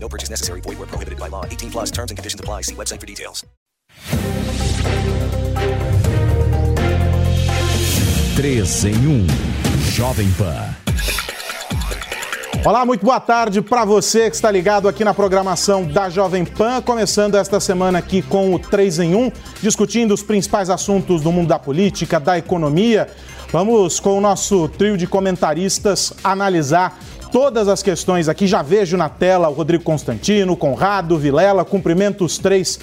No purchase necessary. Void where prohibited by law. 18 plus terms and conditions apply. See website for details. 3 em 1. Jovem Pan. Olá, muito boa tarde para você que está ligado aqui na programação da Jovem Pan, começando esta semana aqui com o 3 em 1, discutindo os principais assuntos do mundo da política, da economia. Vamos com o nosso trio de comentaristas analisar todas as questões aqui. Já vejo na tela o Rodrigo Constantino, Conrado, Vilela, cumprimento os três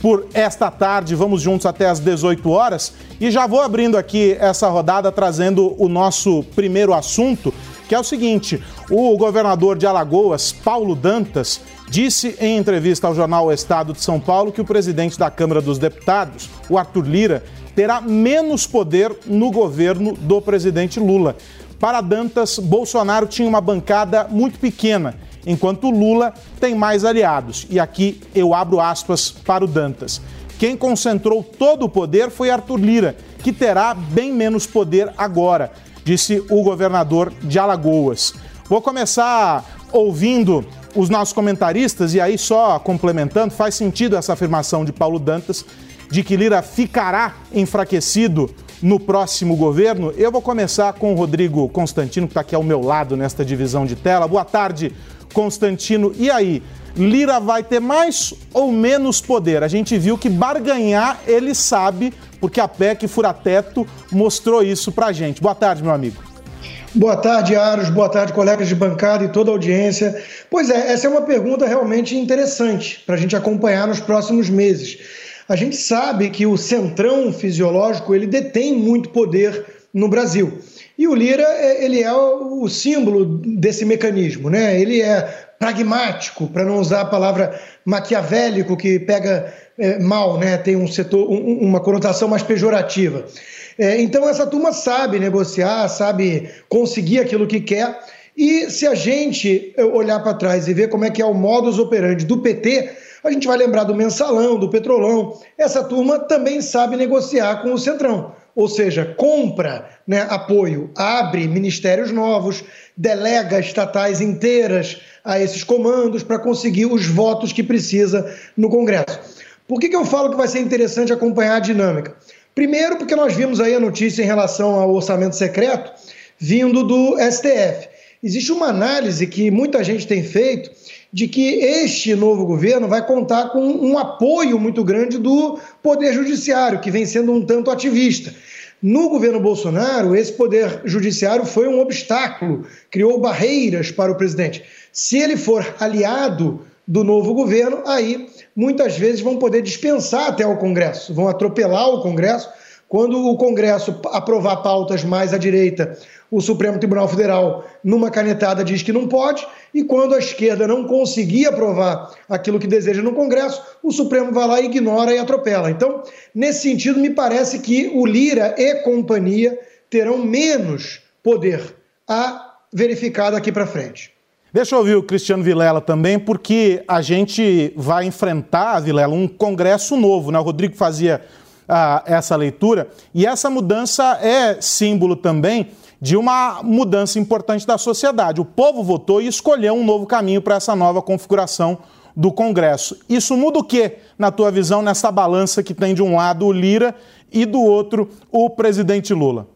por esta tarde. Vamos juntos até às 18 horas e já vou abrindo aqui essa rodada trazendo o nosso primeiro assunto, que é o seguinte: o governador de Alagoas, Paulo Dantas, disse em entrevista ao jornal o Estado de São Paulo que o presidente da Câmara dos Deputados, o Arthur Lira, terá menos poder no governo do presidente Lula. Para Dantas, Bolsonaro tinha uma bancada muito pequena, enquanto Lula tem mais aliados. E aqui eu abro aspas para o Dantas. Quem concentrou todo o poder foi Arthur Lira, que terá bem menos poder agora, disse o governador de Alagoas. Vou começar ouvindo os nossos comentaristas e aí só complementando, faz sentido essa afirmação de Paulo Dantas de que Lira ficará enfraquecido no próximo governo. Eu vou começar com o Rodrigo Constantino, que está aqui ao meu lado nesta divisão de tela. Boa tarde, Constantino. E aí, Lira vai ter mais ou menos poder? A gente viu que barganhar ele sabe, porque a PEC Furateto mostrou isso pra gente. Boa tarde, meu amigo. Boa tarde, Aros. Boa tarde, colegas de bancada e toda a audiência. Pois é, essa é uma pergunta realmente interessante para a gente acompanhar nos próximos meses. A gente sabe que o centrão fisiológico ele detém muito poder no Brasil. E o Lira é, ele é o símbolo desse mecanismo, né? Ele é pragmático, para não usar a palavra maquiavélico que pega é, mal, né? Tem um setor, um, uma conotação mais pejorativa. É, então essa turma sabe negociar, sabe conseguir aquilo que quer. E se a gente olhar para trás e ver como é que é o modus operandi do PT, a gente vai lembrar do mensalão, do petrolão. Essa turma também sabe negociar com o Centrão. Ou seja, compra né, apoio, abre ministérios novos, delega estatais inteiras a esses comandos para conseguir os votos que precisa no Congresso. Por que, que eu falo que vai ser interessante acompanhar a dinâmica? Primeiro, porque nós vimos aí a notícia em relação ao orçamento secreto vindo do STF. Existe uma análise que muita gente tem feito de que este novo governo vai contar com um apoio muito grande do Poder Judiciário, que vem sendo um tanto ativista. No governo Bolsonaro, esse Poder Judiciário foi um obstáculo, criou barreiras para o presidente. Se ele for aliado do novo governo, aí muitas vezes vão poder dispensar até o Congresso, vão atropelar o Congresso. Quando o Congresso aprovar pautas mais à direita, o Supremo Tribunal Federal, numa canetada, diz que não pode, e quando a esquerda não conseguir aprovar aquilo que deseja no Congresso, o Supremo vai lá, ignora e atropela. Então, nesse sentido, me parece que o Lira e companhia terão menos poder a verificar daqui para frente. Deixa eu ouvir o Cristiano Vilela também, porque a gente vai enfrentar, Vilela, um Congresso novo. Né? O Rodrigo fazia ah, essa leitura, e essa mudança é símbolo também de uma mudança importante da sociedade. O povo votou e escolheu um novo caminho para essa nova configuração do Congresso. Isso muda o que, na tua visão, nessa balança que tem de um lado o Lira e do outro o presidente Lula?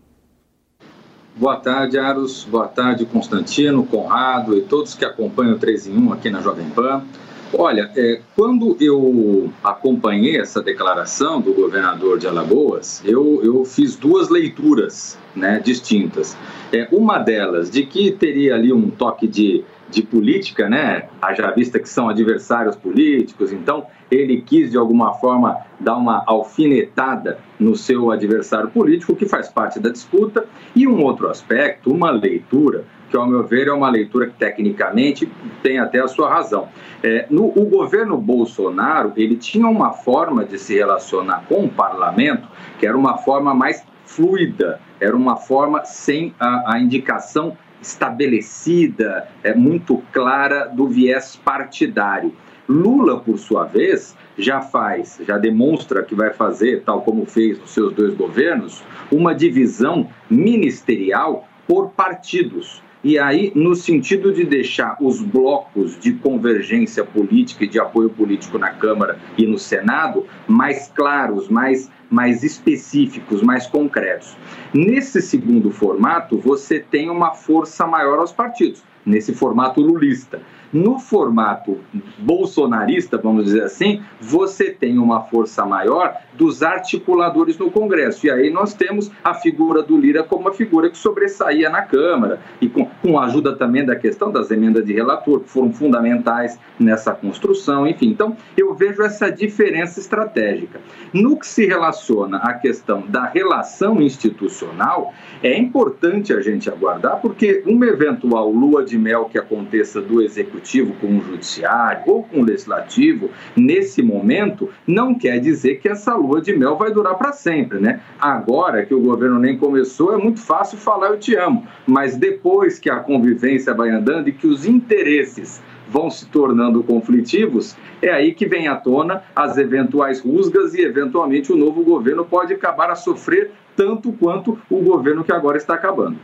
Boa tarde, Aros. Boa tarde, Constantino, Conrado e todos que acompanham o 3 em 1 aqui na Jovem Pan. Olha, é, quando eu acompanhei essa declaração do governador de Alagoas, eu, eu fiz duas leituras né, distintas. É, uma delas, de que teria ali um toque de, de política, né, haja vista que são adversários políticos, então ele quis de alguma forma dar uma alfinetada no seu adversário político, que faz parte da disputa, e um outro aspecto, uma leitura que, ao meu ver, é uma leitura que, tecnicamente, tem até a sua razão. É, no, o governo Bolsonaro, ele tinha uma forma de se relacionar com o parlamento que era uma forma mais fluida, era uma forma sem a, a indicação estabelecida, é, muito clara do viés partidário. Lula, por sua vez, já faz, já demonstra que vai fazer, tal como fez nos seus dois governos, uma divisão ministerial por partidos. E aí, no sentido de deixar os blocos de convergência política e de apoio político na Câmara e no Senado mais claros, mais, mais específicos, mais concretos. Nesse segundo formato, você tem uma força maior aos partidos, nesse formato lulista. No formato bolsonarista, vamos dizer assim, você tem uma força maior dos articuladores no Congresso. E aí nós temos a figura do Lira como uma figura que sobressaía na Câmara, e com, com a ajuda também da questão das emendas de relator, que foram fundamentais nessa construção, enfim. Então, eu vejo essa diferença estratégica. No que se relaciona à questão da relação institucional, é importante a gente aguardar, porque uma eventual lua de mel que aconteça do executivo executivo com o judiciário ou com o legislativo, nesse momento, não quer dizer que essa lua de mel vai durar para sempre, né? Agora que o governo nem começou, é muito fácil falar eu te amo, mas depois que a convivência vai andando e que os interesses vão se tornando conflitivos, é aí que vem à tona as eventuais rusgas e, eventualmente, o novo governo pode acabar a sofrer tanto quanto o governo que agora está acabando.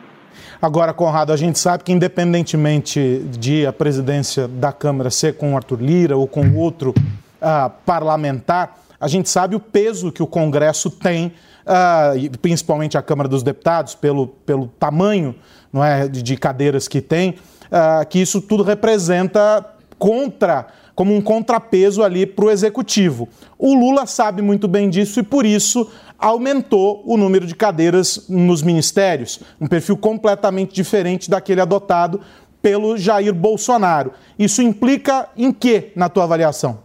Agora, Conrado, a gente sabe que, independentemente de a presidência da Câmara ser com o Arthur Lira ou com outro uh, parlamentar, a gente sabe o peso que o Congresso tem, uh, principalmente a Câmara dos Deputados, pelo, pelo tamanho não é, de cadeiras que tem, uh, que isso tudo representa contra como um contrapeso ali para o executivo. O Lula sabe muito bem disso e por isso aumentou o número de cadeiras nos ministérios, um perfil completamente diferente daquele adotado pelo Jair Bolsonaro. Isso implica em quê, na tua avaliação?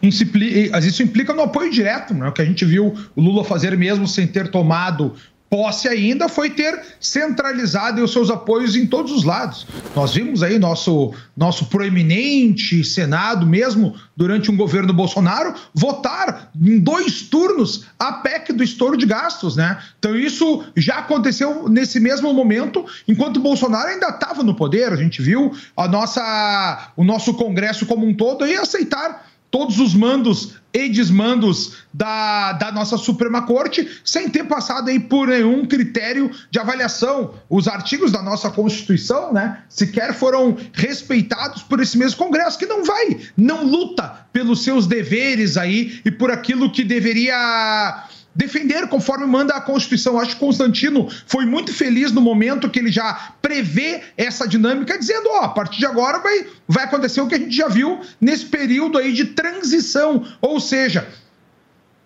Isso implica no apoio direto, né? o que a gente viu o Lula fazer mesmo sem ter tomado posse ainda foi ter centralizado os seus apoios em todos os lados. Nós vimos aí nosso, nosso proeminente Senado, mesmo durante um governo Bolsonaro, votar em dois turnos a PEC do estouro de gastos, né? Então isso já aconteceu nesse mesmo momento, enquanto Bolsonaro ainda estava no poder. A gente viu a nossa, o nosso Congresso como um todo aí aceitar todos os mandos e desmandos da, da nossa Suprema Corte, sem ter passado aí por nenhum critério de avaliação. Os artigos da nossa Constituição, né, sequer foram respeitados por esse mesmo Congresso, que não vai, não luta pelos seus deveres aí e por aquilo que deveria defender conforme manda a Constituição. Acho que Constantino foi muito feliz no momento que ele já prevê essa dinâmica, dizendo: ó, oh, a partir de agora vai, vai acontecer o que a gente já viu nesse período aí de transição. Ou seja,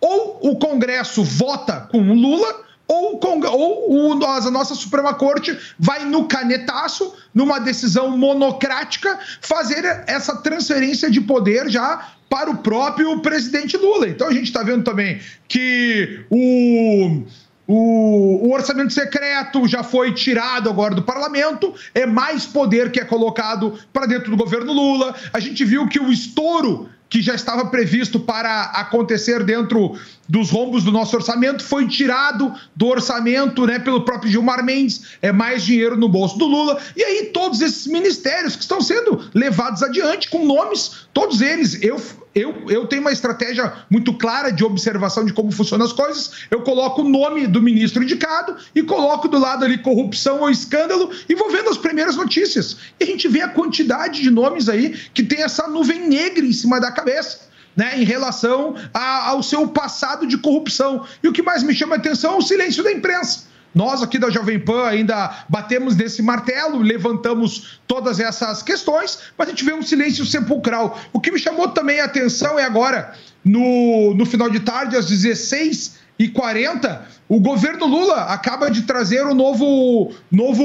ou o Congresso vota com o Lula ou, ou o, a nossa Suprema Corte vai no canetaço, numa decisão monocrática, fazer essa transferência de poder já para o próprio presidente Lula. Então a gente está vendo também que o. O, o, orçamento secreto já foi tirado agora do parlamento, é mais poder que é colocado para dentro do governo Lula. A gente viu que o estouro que já estava previsto para acontecer dentro dos rombos do nosso orçamento foi tirado do orçamento né, pelo próprio Gilmar Mendes, é mais dinheiro no bolso do Lula. E aí, todos esses ministérios que estão sendo levados adiante com nomes, todos eles, eu, eu, eu tenho uma estratégia muito clara de observação de como funcionam as coisas. Eu coloco o nome do ministro indicado e coloco do lado ali corrupção ou escândalo e vou vendo as primeiras notícias. E a gente vê a quantidade de nomes aí que tem essa nuvem negra em cima da cabeça né, em relação a, ao seu passado de corrupção. E o que mais me chama a atenção é o silêncio da imprensa. Nós aqui da Jovem Pan ainda batemos nesse martelo, levantamos todas essas questões, mas a gente vê um silêncio sepulcral. O que me chamou também a atenção é agora, no, no final de tarde, às 16 e 40, o governo Lula acaba de trazer o novo, novo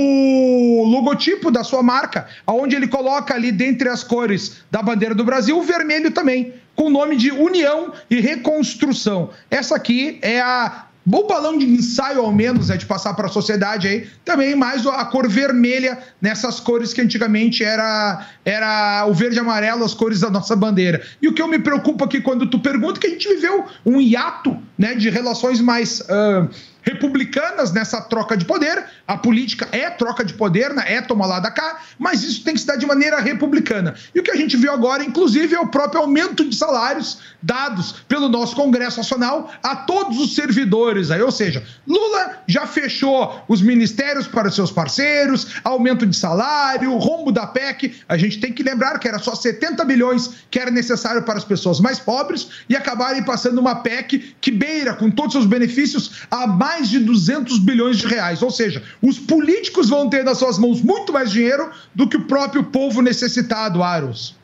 logotipo da sua marca, onde ele coloca ali, dentre as cores da bandeira do Brasil, o vermelho também, com o nome de União e Reconstrução. Essa aqui é a bom balão de ensaio, ao menos, é de passar para a sociedade aí, também mais a cor vermelha nessas cores que antigamente era, era o verde e amarelo, as cores da nossa bandeira. E o que eu me preocupa aqui quando tu pergunta, que a gente viveu um hiato né, de relações mais. Uh, republicanas nessa troca de poder. A política é troca de poder, né? é tomar lá da cá, mas isso tem que se dar de maneira republicana. E o que a gente viu agora, inclusive, é o próprio aumento de salários dados pelo nosso Congresso Nacional a todos os servidores. Aí, ou seja, Lula já fechou os ministérios para seus parceiros, aumento de salário, rombo da PEC. A gente tem que lembrar que era só 70 bilhões que era necessário para as pessoas mais pobres e acabarem passando uma PEC que beira, com todos os benefícios, a mais mais de 200 bilhões de reais. Ou seja, os políticos vão ter nas suas mãos muito mais dinheiro do que o próprio povo necessitado, Aros.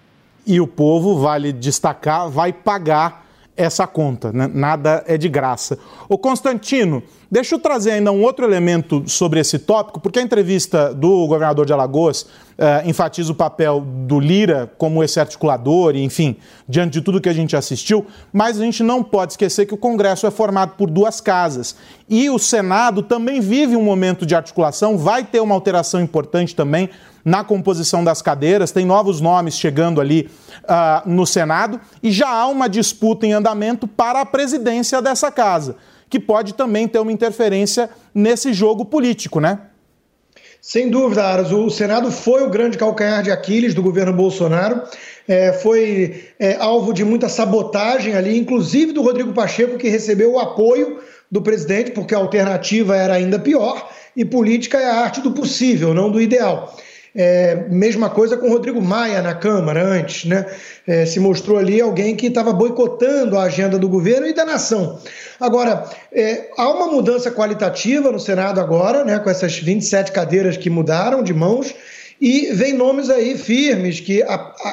E o povo, vale destacar, vai pagar essa conta, né? nada é de graça. O Constantino, deixa eu trazer ainda um outro elemento sobre esse tópico, porque a entrevista do governador de Alagoas uh, enfatiza o papel do Lira como esse articulador, enfim, diante de tudo que a gente assistiu, mas a gente não pode esquecer que o Congresso é formado por duas casas. E o Senado também vive um momento de articulação, vai ter uma alteração importante também na composição das cadeiras, tem novos nomes chegando ali uh, no Senado e já há uma disputa em andamento para a presidência dessa casa, que pode também ter uma interferência nesse jogo político, né? Sem dúvida, Aras. O Senado foi o grande calcanhar de Aquiles do governo Bolsonaro. É, foi é, alvo de muita sabotagem ali, inclusive do Rodrigo Pacheco, que recebeu o apoio do presidente, porque a alternativa era ainda pior. E política é a arte do possível, não do ideal. É, mesma coisa com o Rodrigo Maia na Câmara antes, né? É, se mostrou ali alguém que estava boicotando a agenda do governo e da nação. Agora, é, há uma mudança qualitativa no Senado agora, né? Com essas 27 cadeiras que mudaram de mãos. E vem nomes aí firmes que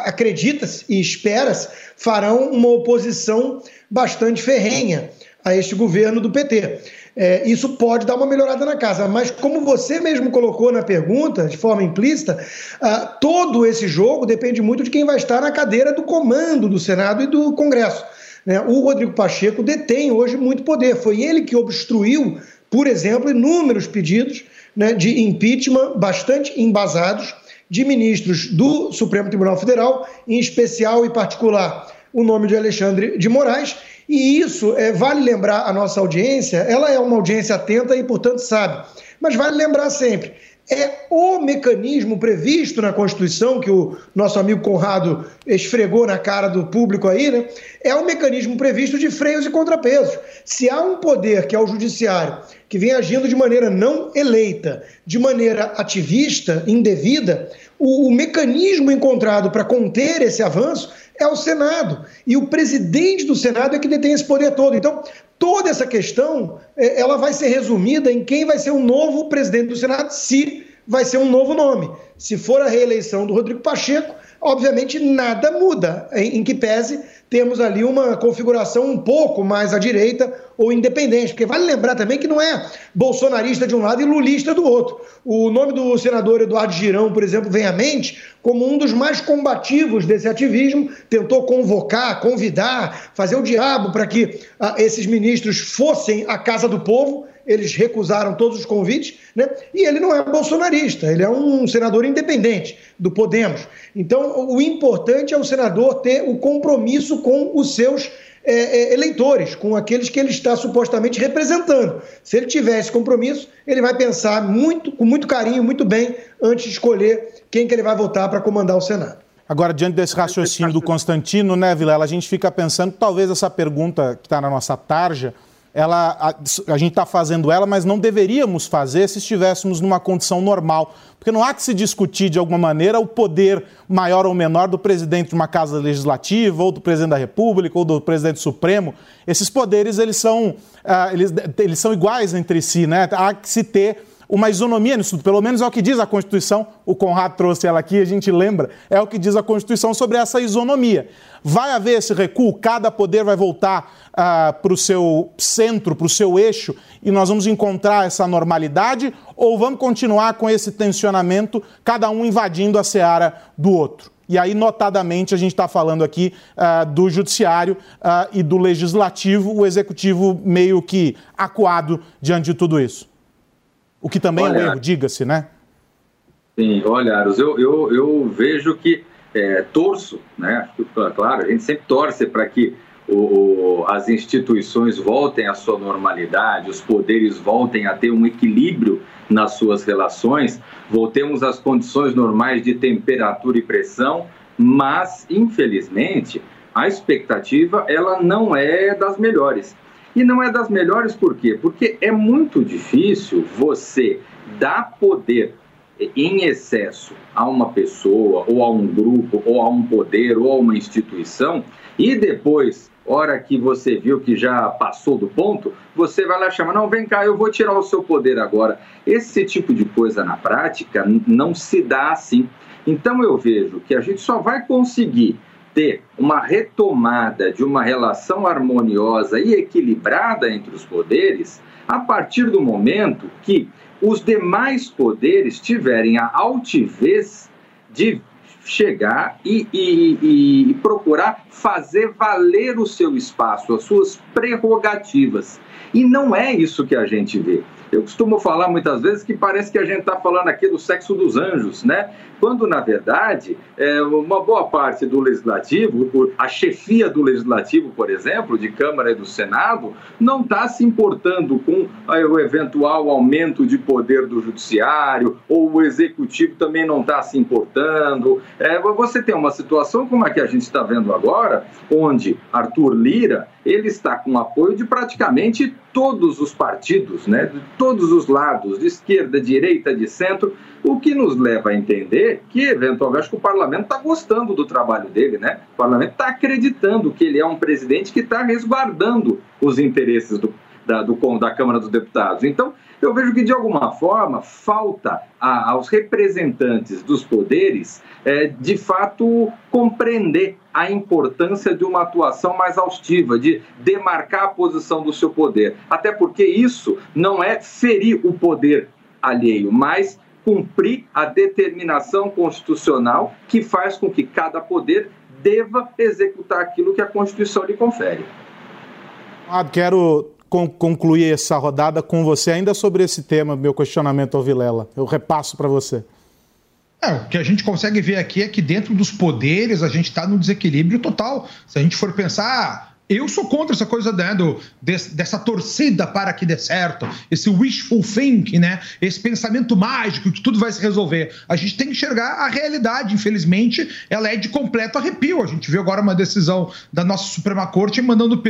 acredita-se e espera-se farão uma oposição bastante ferrenha a este governo do PT é, isso pode dar uma melhorada na casa. Mas, como você mesmo colocou na pergunta, de forma implícita, ah, todo esse jogo depende muito de quem vai estar na cadeira do comando do Senado e do Congresso. Né? O Rodrigo Pacheco detém hoje muito poder. Foi ele que obstruiu, por exemplo, inúmeros pedidos né, de impeachment bastante embasados de ministros do Supremo Tribunal Federal, em especial e particular o nome de Alexandre de Moraes, e isso, é, vale lembrar a nossa audiência, ela é uma audiência atenta e, portanto, sabe. Mas vale lembrar sempre, é o mecanismo previsto na Constituição, que o nosso amigo Conrado esfregou na cara do público aí, né? É o mecanismo previsto de freios e contrapesos. Se há um poder, que é o judiciário, que vem agindo de maneira não eleita, de maneira ativista, indevida, o, o mecanismo encontrado para conter esse avanço é o Senado. E o presidente do Senado é que detém esse poder todo. Então, toda essa questão é, ela vai ser resumida em quem vai ser o novo presidente do Senado, se vai ser um novo nome. Se for a reeleição do Rodrigo Pacheco, obviamente nada muda, em, em que pese temos ali uma configuração um pouco mais à direita ou independente, porque vale lembrar também que não é bolsonarista de um lado e lulista do outro. O nome do senador Eduardo Girão, por exemplo, vem à mente como um dos mais combativos desse ativismo, tentou convocar, convidar, fazer o diabo para que ah, esses ministros fossem à casa do povo eles recusaram todos os convites, né? E ele não é bolsonarista, ele é um senador independente do Podemos. Então, o importante é o senador ter o compromisso com os seus é, é, eleitores, com aqueles que ele está supostamente representando. Se ele tiver esse compromisso, ele vai pensar muito, com muito carinho, muito bem, antes de escolher quem que ele vai votar para comandar o Senado. Agora, diante desse raciocínio do Constantino, né, Vilela, a gente fica pensando, talvez essa pergunta que está na nossa tarja, ela, a, a gente está fazendo ela, mas não deveríamos fazer se estivéssemos numa condição normal. Porque não há que se discutir de alguma maneira o poder maior ou menor do presidente de uma casa legislativa, ou do presidente da República, ou do presidente Supremo. Esses poderes eles são, uh, eles, eles são iguais entre si, né? Há que se ter uma isonomia nisso tudo. Pelo menos é o que diz a Constituição. O Conrado trouxe ela aqui, a gente lembra. É o que diz a Constituição sobre essa isonomia. Vai haver esse recuo, cada poder vai voltar uh, para o seu centro, para o seu eixo, e nós vamos encontrar essa normalidade, ou vamos continuar com esse tensionamento, cada um invadindo a seara do outro? E aí, notadamente, a gente está falando aqui uh, do judiciário uh, e do legislativo, o executivo meio que acuado diante de tudo isso. O que também olha, é um erro, diga-se, né? Sim, olha, Aros, eu, eu, eu vejo que é, torço, né? Claro, a gente sempre torce para que o, as instituições voltem à sua normalidade, os poderes voltem a ter um equilíbrio nas suas relações, voltemos às condições normais de temperatura e pressão, mas, infelizmente, a expectativa ela não é das melhores. E não é das melhores por quê? Porque é muito difícil você dar poder em excesso a uma pessoa, ou a um grupo, ou a um poder, ou a uma instituição, e depois, hora que você viu que já passou do ponto, você vai lá chamar, não, vem cá, eu vou tirar o seu poder agora. Esse tipo de coisa na prática não se dá assim. Então eu vejo que a gente só vai conseguir ter uma retomada de uma relação harmoniosa e equilibrada entre os poderes a partir do momento que os demais poderes tiverem a altivez de chegar e, e, e, procurar fazer valer o seu espaço, as suas prerrogativas. E não é isso que a gente vê. Eu costumo falar muitas vezes que parece que a gente está falando aqui do sexo dos anjos, né? Quando, na verdade, é, uma boa parte do legislativo, a chefia do legislativo, por exemplo, de Câmara e do Senado, não está se importando com o eventual aumento de poder do judiciário, ou o executivo também não está se importando. É, você tem uma situação como a que a gente está vendo agora, onde Arthur Lira ele está com apoio de praticamente todos os partidos, né, de todos os lados, de esquerda, direita, de centro, o que nos leva a entender que, eventualmente, que o parlamento está gostando do trabalho dele, né? O parlamento está acreditando que ele é um presidente que está resguardando os interesses do, da, do, da Câmara dos Deputados. Então, eu vejo que, de alguma forma, falta a, aos representantes dos poderes, é, de fato, compreender a importância de uma atuação mais austiva, de demarcar a posição do seu poder. Até porque isso não é ferir o poder alheio, mas cumprir a determinação constitucional que faz com que cada poder deva executar aquilo que a Constituição lhe confere. Quero concluir essa rodada com você ainda sobre esse tema, meu questionamento ao Vilela. Eu repasso para você. É, o que a gente consegue ver aqui é que dentro dos poderes a gente está no desequilíbrio total. Se a gente for pensar, eu sou contra essa coisa né, do, dessa torcida para que dê certo, esse wishful thinking, né? Esse pensamento mágico que tudo vai se resolver. A gente tem que enxergar a realidade. Infelizmente, ela é de completo arrepio. A gente viu agora uma decisão da nossa Suprema Corte mandando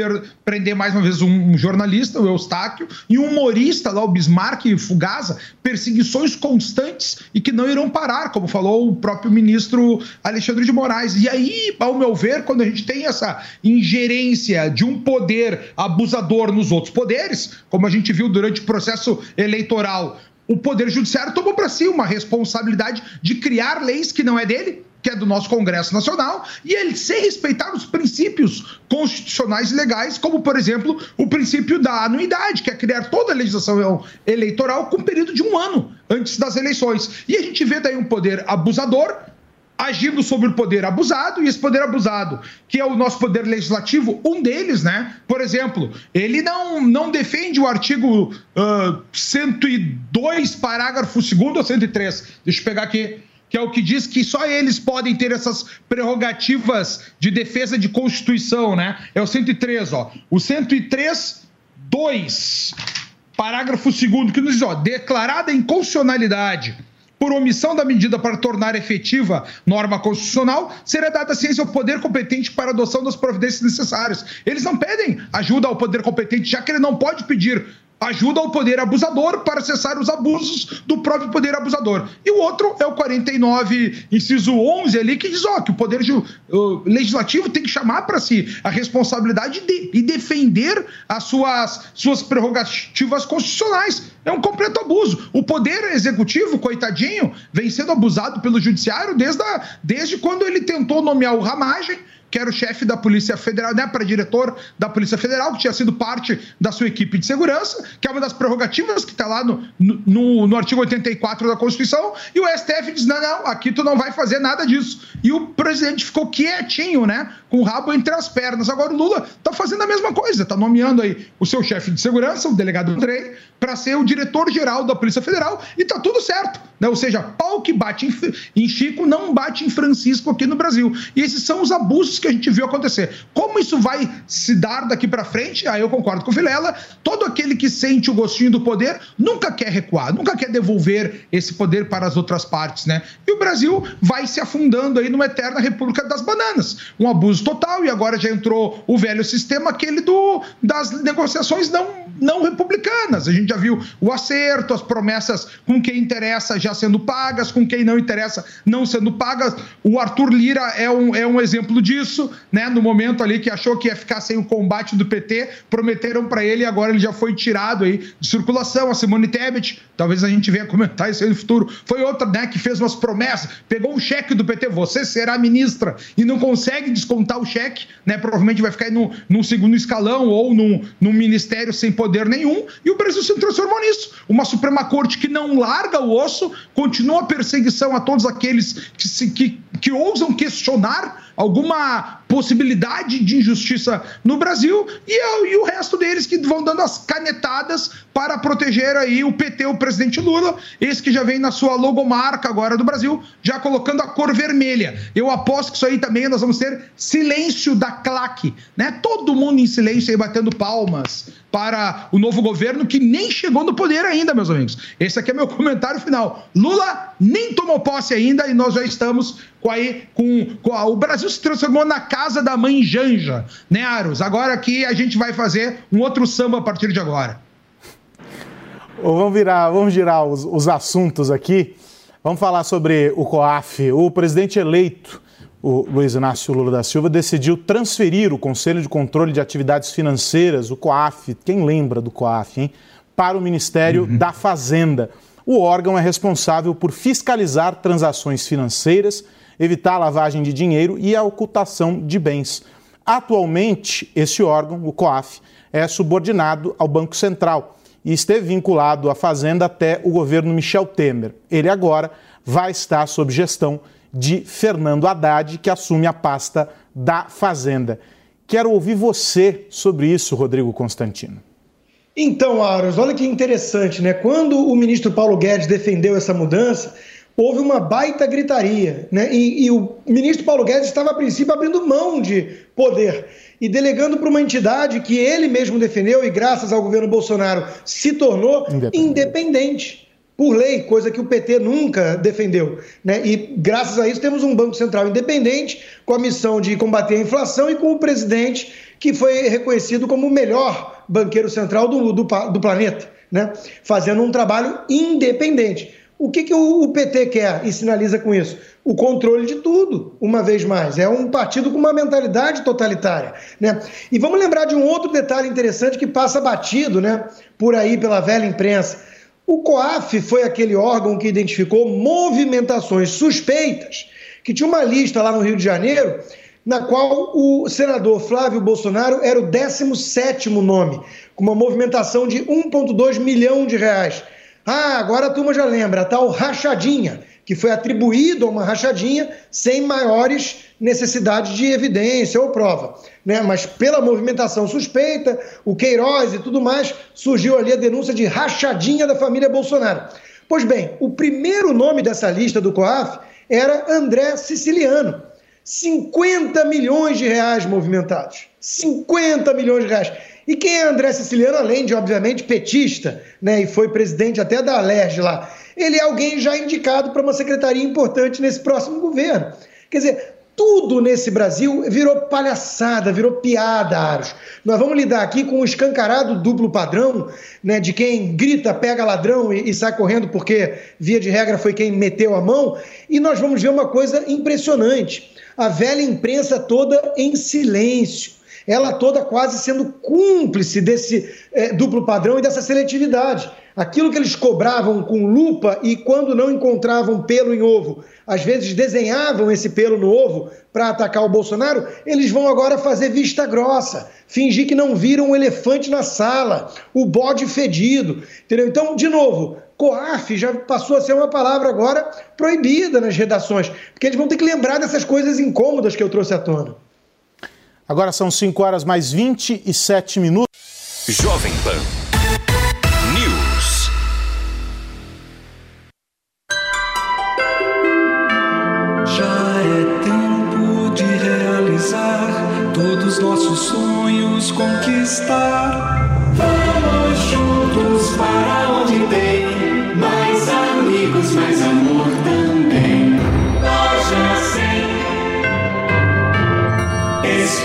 prender mais uma vez um, jornalista, o Eustáquio, e um humorista lá, o Bismarck Fugaza, perseguições constantes e que não irão parar, como falou o próprio ministro Alexandre de Moraes. E aí, ao meu ver, quando a gente tem essa ingerência de um poder abusador nos outros poderes, como a gente viu durante o processo eleitoral, o Poder Judiciário tomou para si uma responsabilidade de criar leis que não é dele, que é do nosso Congresso Nacional, e ele sem respeitar os princípios constitucionais e legais, como, por exemplo, o princípio da anuidade, que é criar toda a legislação eleitoral com um período de um ano antes das eleições. E a gente vê daí um poder abusador agindo sobre o poder abusado, e esse poder abusado, que é o nosso poder legislativo, um deles, né? Por exemplo, ele não, não defende o artigo uh, 102, parágrafo 2 ou 103. Deixa eu pegar aqui. Que é o que diz que só eles podem ter essas prerrogativas de defesa de Constituição, né? É o 103, ó. O 103, 2, parágrafo 2, que nos diz, ó, declarada inconstitucionalidade por omissão da medida para tornar efetiva norma constitucional, será dada ciência ao poder competente para adoção das providências necessárias. Eles não pedem ajuda ao poder competente, já que ele não pode pedir ajuda ao poder abusador para cessar os abusos do próprio poder abusador. E o outro é o 49, inciso 11 ali, que diz ó, que o poder legislativo tem que chamar para si a responsabilidade de, e defender as suas, suas prerrogativas constitucionais. É um completo abuso. O poder executivo, coitadinho, vem sendo abusado pelo judiciário desde, a, desde quando ele tentou nomear o Ramagem que era o chefe da Polícia Federal, né, para diretor da Polícia Federal, que tinha sido parte da sua equipe de segurança, que é uma das prerrogativas que está lá no, no, no, artigo 84 da Constituição, e o STF diz: não, não, aqui tu não vai fazer nada disso. E o presidente ficou quietinho, né, com o rabo entre as pernas. Agora o Lula está fazendo a mesma coisa, está nomeando aí o seu chefe de segurança, o delegado Andrei, para ser o diretor-geral da Polícia Federal, e está tudo certo. Né? Ou seja, pau que bate em, em Chico não bate em Francisco aqui no Brasil. E esses são os abusos que a gente viu acontecer. Como isso vai se dar daqui para frente? Aí eu concordo com o Vilela. Todo aquele que sente o gostinho do poder nunca quer recuar, nunca quer devolver esse poder para as outras partes, né? E o Brasil vai se afundando aí numa eterna República das Bananas. Um abuso total, e agora já entrou o velho sistema, aquele do, das negociações não, não republicanas. A gente já viu o acerto, as promessas com quem interessa já sendo pagas, com quem não interessa não sendo pagas. O Arthur Lira é um, é um exemplo disso, né? No momento ali que achou que ia ficar sem o combate do PT, prometeram para ele e agora ele já foi tirado aí de circulação. A Simone Tebet, talvez a gente venha comentar isso aí no futuro, foi outra, né, que fez umas promessas, pegou um cheque do PT, você será ministra, e não consegue descontar o cheque, né? Provavelmente vai ficar no, num segundo escalão ou num, num ministério sem poder nenhum, e o Brasil se transformou nisso. Uma Suprema Corte que não larga o osso, continua a perseguição a todos aqueles que, se, que, que ousam questionar alguma possibilidade de injustiça no Brasil e, e, o resto deles que vão dando as canetadas para proteger aí o PT, o presidente Lula, esse que já vem na sua logomarca agora do Brasil, já colocando a cor vermelha. Eu aposto que isso aí também nós vamos ter silêncio da claque, né? Todo mundo em silêncio aí batendo palmas para o novo governo que nem chegou no poder ainda, meus amigos. Esse aqui é meu comentário final. Lula nem tomou posse ainda e nós já estamos com aí com, com a, o Brasil se transformou na casa da mãe Janja, né, Aros? Agora aqui a gente vai fazer um outro samba a partir de agora. Vamos virar, vamos girar os, os assuntos aqui. Vamos falar sobre o COAF. O presidente eleito o Luiz Inácio Lula da Silva decidiu transferir o Conselho de Controle de Atividades Financeiras, o COAF, quem lembra do COAF, hein? para o Ministério uhum. da Fazenda. O órgão é responsável por fiscalizar transações financeiras, evitar a lavagem de dinheiro e a ocultação de bens. Atualmente, esse órgão, o COAF, é subordinado ao Banco Central e esteve vinculado à Fazenda até o governo Michel Temer. Ele agora vai estar sob gestão de Fernando Haddad, que assume a pasta da Fazenda. Quero ouvir você sobre isso, Rodrigo Constantino. Então, Aros, olha que interessante, né? Quando o ministro Paulo Guedes defendeu essa mudança, houve uma baita gritaria, né? E, e o ministro Paulo Guedes estava, a princípio, abrindo mão de poder e delegando para uma entidade que ele mesmo defendeu e, graças ao governo Bolsonaro, se tornou independente. independente por lei, coisa que o PT nunca defendeu. Né? E graças a isso temos um Banco Central independente, com a missão de combater a inflação e com o presidente que foi reconhecido como o melhor banqueiro central do, do, do planeta, né? fazendo um trabalho independente. O que, que o, PT quer e sinaliza com isso? O controle de tudo, uma vez mais. É um partido com uma mentalidade totalitária. Né? E vamos lembrar de um outro detalhe interessante que passa batido né, por aí pela velha imprensa o COAF foi aquele órgão que identificou movimentações suspeitas, que tinha uma lista lá no Rio de Janeiro, na qual o senador Flávio Bolsonaro era o 17 nome, com uma movimentação de 1,2 milhão de reais. Ah, agora a turma já lembra, a tal rachadinha, que foi atribuído a uma rachadinha sem maiores necessidades de evidência ou prova né? mas pela movimentação suspeita, o Queiroz e tudo mais, surgiu ali a denúncia de rachadinha da família Bolsonaro. Pois bem, o primeiro nome dessa lista do COAF era André Siciliano. 50 milhões de reais movimentados. 50 milhões de reais. E quem é André Siciliano, além de, obviamente, petista, né, e foi presidente até da Alerj lá, ele é alguém já indicado para uma secretaria importante nesse próximo governo. Quer dizer, tudo nesse Brasil virou palhaçada, virou piada, Aros. Nós vamos lidar aqui com o um escancarado duplo padrão, né, de quem grita, pega ladrão e, e, sai correndo porque, via de regra, foi quem meteu a mão. E nós vamos ver uma coisa impressionante: a velha imprensa toda em silêncio. Ela toda quase sendo cúmplice desse é, duplo padrão e dessa seletividade. Aquilo que eles cobravam com lupa e quando não encontravam pelo em ovo, às vezes desenhavam esse pelo no ovo para atacar o Bolsonaro, eles vão agora fazer vista grossa, fingir que não viram um elefante na sala, o bode fedido, entendeu? Então, de novo, COAF já passou a ser uma palavra agora proibida nas redações, porque eles vão ter que lembrar dessas coisas incômodas que eu trouxe à tona. Agora são 5 horas mais 27 minutos. Jovem Pan nossos sonhos conquistar.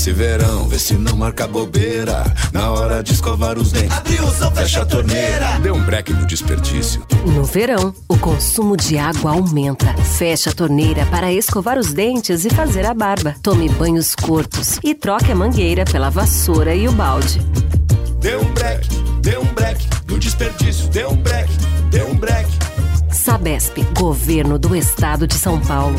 100. Nesse verão, vê se não marca bobeira. Na hora de escovar os dentes, abriu o som, fecha a torneira. Dê um break no desperdício. No verão, o consumo de água aumenta. Feche a torneira para escovar os dentes e fazer a barba. Tome banhos curtos e troque a mangueira pela vassoura e o balde. Dê um break, dê um break no desperdício, dê um break, dê um break. Sabesp, Governo do Estado de São Paulo.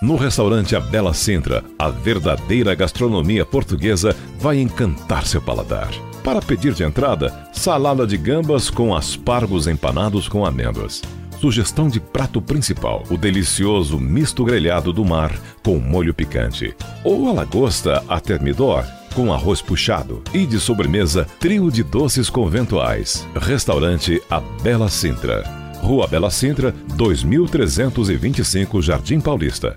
No restaurante A Bela Sintra, a verdadeira gastronomia portuguesa vai encantar seu paladar. Para pedir de entrada, salada de gambas com aspargos empanados com amêndoas. Sugestão de prato principal: o delicioso misto grelhado do mar com molho picante. Ou a lagosta a termidor com arroz puxado. E de sobremesa, trio de doces conventuais. Restaurante A Bela Sintra. Rua Bela Sintra, 2325 Jardim Paulista.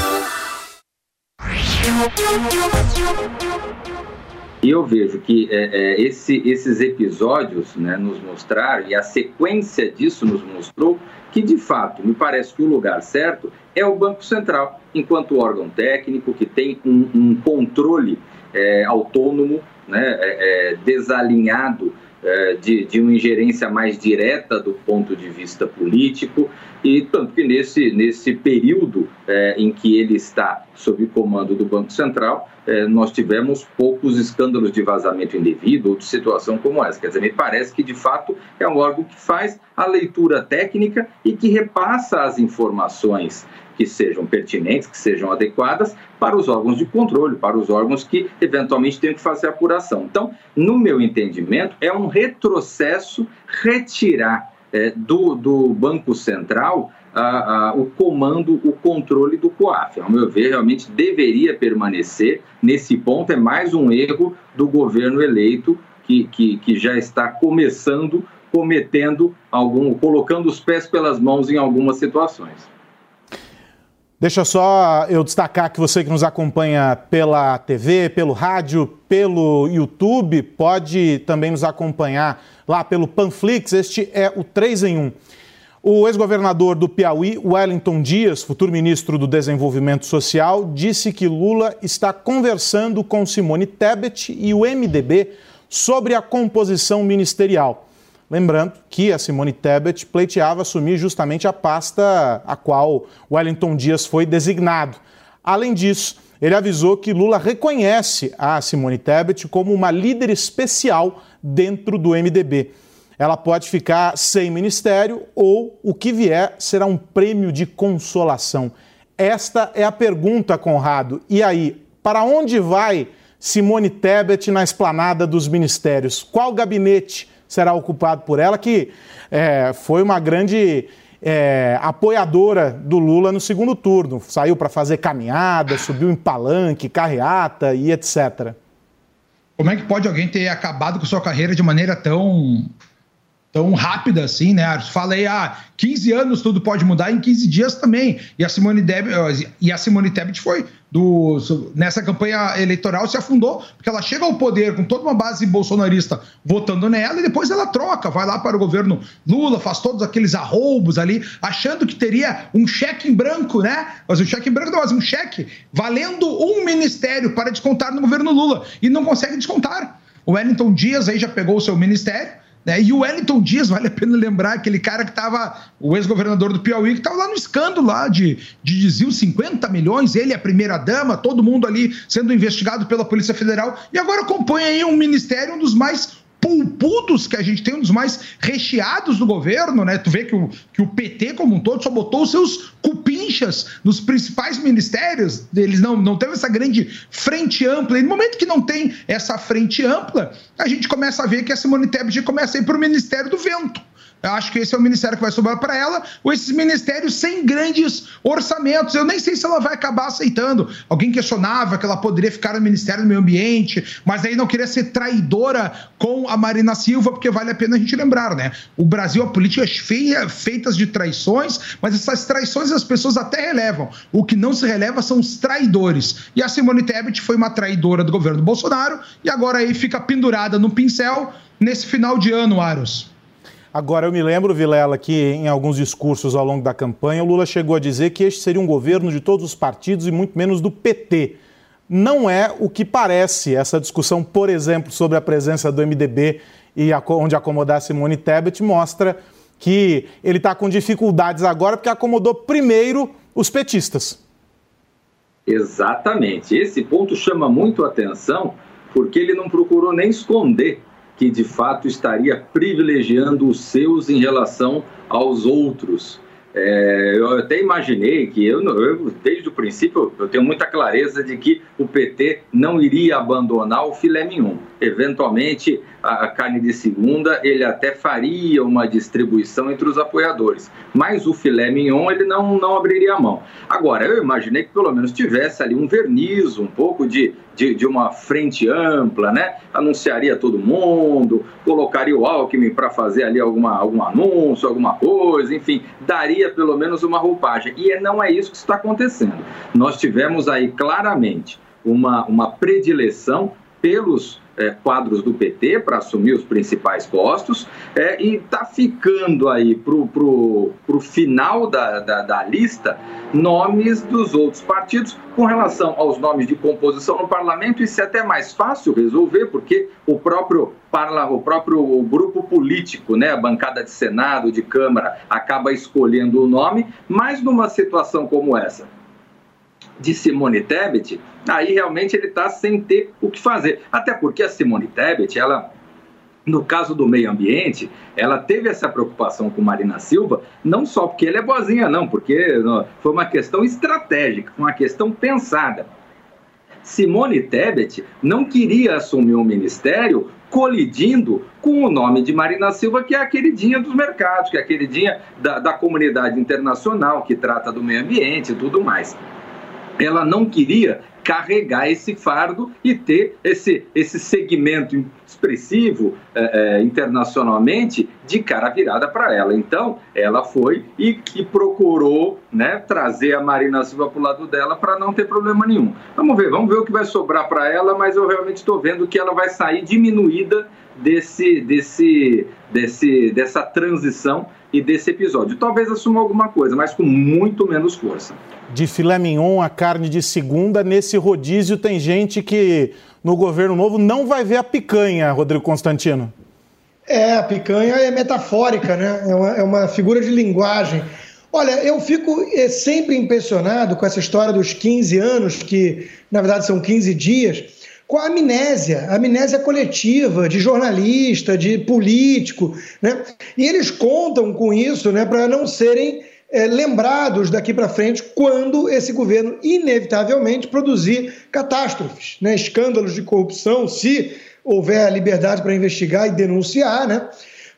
E eu vejo que é, é, esse, esses episódios né, nos mostraram, e a sequência disso nos mostrou, que de fato me parece que o lugar certo é o Banco Central, enquanto órgão técnico que tem um, um controle é, autônomo, né, é, é, desalinhado de, de uma ingerência mais direta do ponto de vista político, e tanto que nesse, nesse período é, em que ele está sob comando do Banco Central, é, nós tivemos poucos escândalos de vazamento indevido ou de situação como essa. Quer dizer, me parece que de fato é um órgão que faz a leitura técnica e que repassa as informações que sejam pertinentes, que sejam adequadas para os órgãos de controle, para os órgãos que eventualmente têm que fazer a apuração. Então, no meu entendimento, é um retrocesso retirar é, do, do Banco Central a, a, o comando, o controle do COAF. Ao meu ver, realmente deveria permanecer. Nesse ponto, é mais um erro do governo eleito que, que, que já está começando, cometendo algum, colocando os pés pelas mãos em algumas situações. Deixa só eu destacar que você que nos acompanha pela TV, pelo rádio, pelo YouTube, pode também nos acompanhar lá pelo Panflix. Este é o 3 em 1. O ex-governador do Piauí, Wellington Dias, futuro ministro do Desenvolvimento Social, disse que Lula está conversando com Simone Tebet e o MDB sobre a composição ministerial. Lembrando que a Simone Tebet pleiteava assumir justamente a pasta a qual Wellington Dias foi designado. Além disso, ele avisou que Lula reconhece a Simone Tebet como uma líder especial dentro do MDB. Ela pode ficar sem ministério ou o que vier será um prêmio de consolação. Esta é a pergunta, Conrado. E aí, para onde vai Simone Tebet na esplanada dos ministérios? Qual gabinete será ocupado por ela, que é, foi uma grande é, apoiadora do Lula no segundo turno. Saiu para fazer caminhada, subiu em palanque, carreata e etc. Como é que pode alguém ter acabado com sua carreira de maneira tão tão rápida assim, né? Fala aí, ah, 15 anos tudo pode mudar, em 15 dias também. E a Simone Tebet, e a Simone Tebet foi do, nessa campanha eleitoral se afundou, porque ela chega ao poder com toda uma base bolsonarista votando nela e depois ela troca, vai lá para o governo Lula, faz todos aqueles arroubos ali, achando que teria um cheque em branco, né? Mas um cheque em branco não, mas um cheque valendo um ministério para descontar no governo Lula e não consegue descontar. O Wellington Dias aí já pegou o seu ministério, né? E o Wellington Dias, vale a pena lembrar, aquele cara que estava, o ex-governador do Piauí, que estava lá no escândalo lá de, de desvio 50 milhões, ele, a primeira-dama, todo mundo ali sendo investigado pela Polícia Federal, e agora acompanha aí um ministério, um dos mais pulpudos que a gente tem, um dos mais recheados do governo, né? Tu vê que o, que o PT, como um todo, só botou os seus cupinchas nos principais ministérios, eles não, não teve essa grande frente ampla. E no momento que não tem essa frente ampla, a gente começa a ver que a Simone Tebet começa a ir para o Ministério do Vento. Eu acho que esse é o ministério que vai sobrar para ela, ou esses ministérios sem grandes orçamentos. Eu nem sei se ela vai acabar aceitando. Alguém questionava que ela poderia ficar no Ministério do Meio Ambiente, mas aí não queria ser traidora com a Marina Silva, porque vale a pena a gente lembrar, né? O Brasil, a política é feia, feitas de traições, mas essas traições as pessoas até relevam. O que não se releva são os traidores. E a Simone Tebet foi uma traidora do governo Bolsonaro e agora aí fica pendurada no pincel nesse final de ano, Aros. Agora, eu me lembro, Vilela, que em alguns discursos ao longo da campanha, o Lula chegou a dizer que este seria um governo de todos os partidos e muito menos do PT. Não é o que parece essa discussão, por exemplo, sobre a presença do MDB e onde acomodar Simone Tebet, mostra que ele está com dificuldades agora porque acomodou primeiro os petistas. Exatamente. Esse ponto chama muito a atenção porque ele não procurou nem esconder que de fato estaria privilegiando os seus em relação aos outros. É, eu até imaginei que eu, eu, desde o princípio, eu tenho muita clareza de que o PT não iria abandonar o filé mignon. Eventualmente, a, carne de segunda, ele até faria uma distribuição entre os apoiadores, mas o filé mignon ele não, não abriria a mão. Agora, eu imaginei que pelo menos tivesse ali um verniz, um pouco de, de, de uma frente ampla, né? Anunciaria todo mundo, colocaria o Alckmin para fazer ali alguma, algum anúncio, alguma coisa, enfim, daria pelo menos uma roupagem. E não é isso que está acontecendo. Nós tivemos aí claramente uma, uma predileção pelos é, quadros do PT para assumir os principais postos é, e está ficando aí para o final da, da, da, lista nomes dos outros partidos. Com relação aos nomes de composição no parlamento isso é até mais fácil resolver porque o próprio parla, o próprio grupo político, né, a bancada de Senado, de Câmara, acaba escolhendo o nome, mas numa situação como essa de Simone Tebet, aí realmente ele está sem ter o que fazer. Até porque a Simone Tebet, ela no caso do meio ambiente, ela teve essa preocupação com Marina Silva, não só porque ela é boazinha, não, porque foi uma questão estratégica, uma questão pensada. Simone Tebet não queria assumir o um ministério colidindo com o nome de Marina Silva, que é a queridinha dos mercados, que é a queridinha da, da comunidade internacional, que trata do meio ambiente e tudo mais ela não queria carregar esse fardo e ter esse, esse segmento expressivo é, é, internacionalmente de cara virada para ela. Então, ela foi e, e procurou né, trazer a Marina Silva para o lado dela para não ter problema nenhum. Vamos ver, vamos ver o que vai sobrar para ela, mas eu realmente estou vendo que ela vai sair diminuída desse, desse, desse, dessa transição e desse episódio. Talvez assuma alguma coisa, mas com muito menos força. De filé mignon a carne de segunda, nesse rodízio tem gente que no governo novo não vai ver a picanha, Rodrigo Constantino. É, a picanha é metafórica, né? É uma, é uma figura de linguagem. Olha, eu fico é, sempre impressionado com essa história dos 15 anos, que na verdade são 15 dias, com a amnésia, a amnésia coletiva de jornalista, de político, né? E eles contam com isso, né, para não serem é, lembrados daqui para frente quando esse governo inevitavelmente produzir catástrofes, né, escândalos de corrupção, se houver a liberdade para investigar e denunciar, né?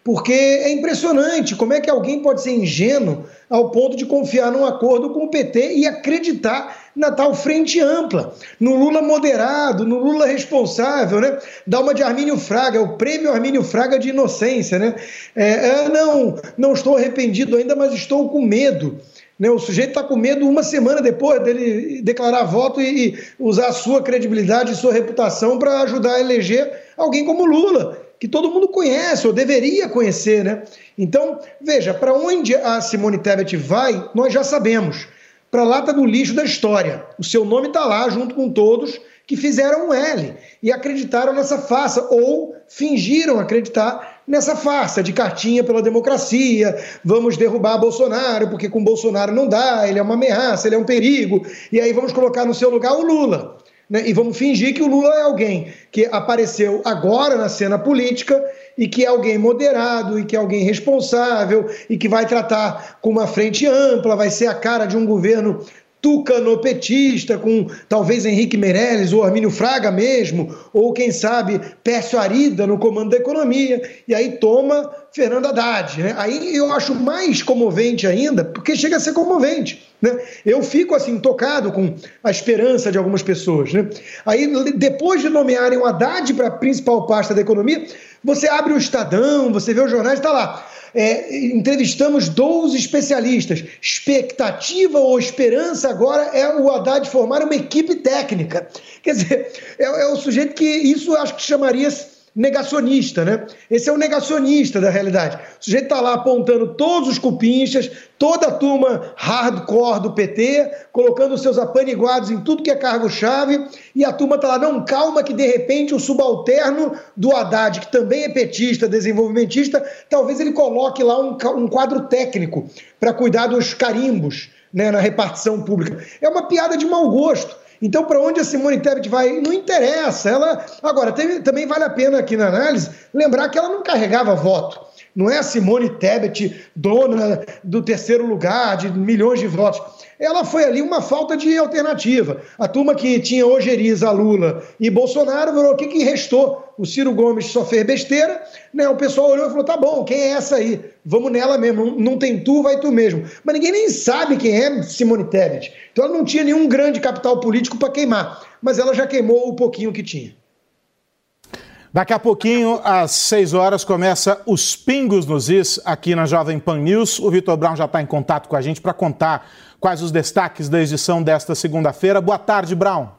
Porque é impressionante como é que alguém pode ser ingênuo ao ponto de confiar num acordo com o PT e acreditar na tal frente ampla, no Lula moderado, no Lula responsável, né? Dá uma de Armínio Fraga, o prêmio Armínio Fraga de inocência, né? É, é, não, não estou arrependido ainda, mas estou com medo. Né? O sujeito está com medo uma semana depois dele declarar voto e, e usar a sua credibilidade e sua reputação para ajudar a eleger alguém como Lula que todo mundo conhece ou deveria conhecer, né? Então, veja, para onde a Simone Tebet vai, nós já sabemos. Para a lata do lixo da história. O seu nome está lá junto com todos que fizeram um L e acreditaram nessa farsa ou fingiram acreditar nessa farsa de cartinha pela democracia, vamos derrubar Bolsonaro porque com Bolsonaro não dá, ele é uma ameaça, ele é um perigo, e aí vamos colocar no seu lugar o Lula né? e vamos fingir que o Lula é alguém que apareceu agora na cena política e que é alguém moderado e que é alguém responsável e que vai tratar com uma frente ampla, vai ser a cara de um governo tucanopetista, com talvez Henrique Meirelles ou Armínio Fraga mesmo, ou quem sabe Pércio Arida no comando da economia, e aí toma Fernando Haddad. Né? Aí eu acho mais comovente ainda, porque chega a ser comovente. Né? Eu fico assim tocado com a esperança de algumas pessoas. Né? Aí, depois de nomearem o Haddad para a principal pasta da economia, você abre o Estadão, você vê os jornais, está lá. É, entrevistamos 12 especialistas. Expectativa ou esperança agora é o Haddad formar uma equipe técnica. Quer dizer, é, é o sujeito que isso acho que chamaria negacionista, né? Esse é o negacionista da realidade. O sujeito está lá apontando todos os cupinchas, toda a turma hardcore do PT, colocando seus apaniguados em tudo que é cargo-chave, e a turma está lá, não, calma que de repente o subalterno do Haddad, que também é petista, desenvolvimentista, talvez ele coloque lá um, um quadro técnico para cuidar dos carimbos né, na repartição pública. É uma piada de mau gosto. Então, para onde a Simone Tebet vai, não interessa. Ela Agora, tem, também vale a pena aqui na análise lembrar que ela não carregava voto. Não é a Simone Tebet, dona do terceiro lugar, de milhões de votos ela foi ali uma falta de alternativa. A turma que tinha ojeriza Lula e Bolsonaro o que, que restou? O Ciro Gomes só fez besteira, né? O pessoal olhou e falou: tá bom, quem é essa aí? Vamos nela mesmo, não tem tu, vai tu mesmo. Mas ninguém nem sabe quem é Simone Tebet. Então ela não tinha nenhum grande capital político para queimar, mas ela já queimou o pouquinho que tinha. Daqui a pouquinho, às 6 horas, começa os Pingos nos Is aqui na Jovem Pan News. O Vitor Brown já está em contato com a gente para contar quais os destaques da edição desta segunda-feira. Boa tarde, Brown.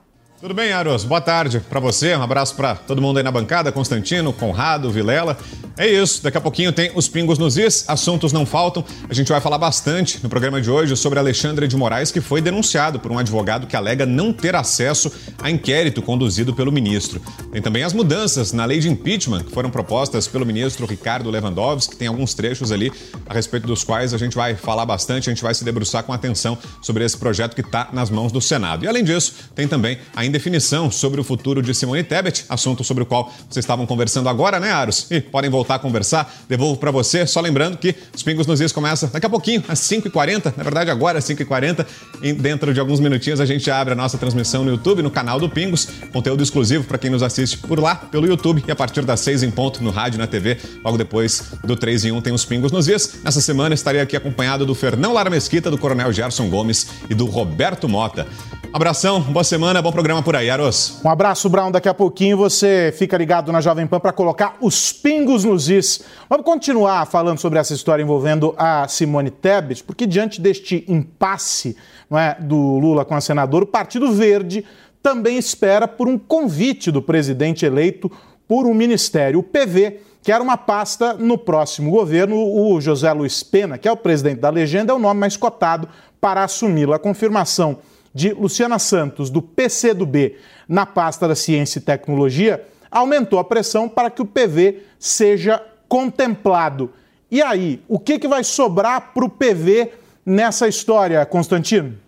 Tudo bem, Aros? Boa tarde para você. Um abraço para todo mundo aí na bancada, Constantino, Conrado, Vilela. É isso, daqui a pouquinho tem os pingos nos is, assuntos não faltam. A gente vai falar bastante no programa de hoje sobre Alexandre de Moraes, que foi denunciado por um advogado que alega não ter acesso a inquérito conduzido pelo ministro. Tem também as mudanças na lei de impeachment que foram propostas pelo ministro Ricardo Lewandowski, que tem alguns trechos ali a respeito dos quais a gente vai falar bastante, a gente vai se debruçar com atenção sobre esse projeto que está nas mãos do Senado. E além disso, tem também ainda definição sobre o futuro de Simone Tebet, assunto sobre o qual vocês estavam conversando agora, né, Aros? E podem voltar a conversar. Devolvo para você, só lembrando que os Pingos nos Dias começa daqui a pouquinho, às 5h40, na verdade agora às 5h40. E dentro de alguns minutinhos a gente abre a nossa transmissão no YouTube, no canal do Pingos, conteúdo exclusivo para quem nos assiste por lá, pelo YouTube, e a partir das 6 em ponto no rádio na TV, logo depois do 3 em 1 tem os Pingos nos Dias. Nessa semana estarei aqui acompanhado do Fernão Lara Mesquita, do Coronel Gerson Gomes e do Roberto Mota. Abração, boa semana, bom programa por aí, Aros. Um abraço, Brown. Daqui a pouquinho você fica ligado na Jovem Pan para colocar os pingos nos is. Vamos continuar falando sobre essa história envolvendo a Simone Tebet, porque diante deste impasse não é, do Lula com a senadora, o Partido Verde também espera por um convite do presidente eleito por um ministério. O PV quer uma pasta no próximo governo. O José Luiz Pena, que é o presidente da legenda, é o nome mais cotado para assumi-la. A confirmação de Luciana Santos, do PCdoB, na pasta da Ciência e Tecnologia, aumentou a pressão para que o PV seja contemplado. E aí, o que, que vai sobrar para o PV nessa história, Constantino?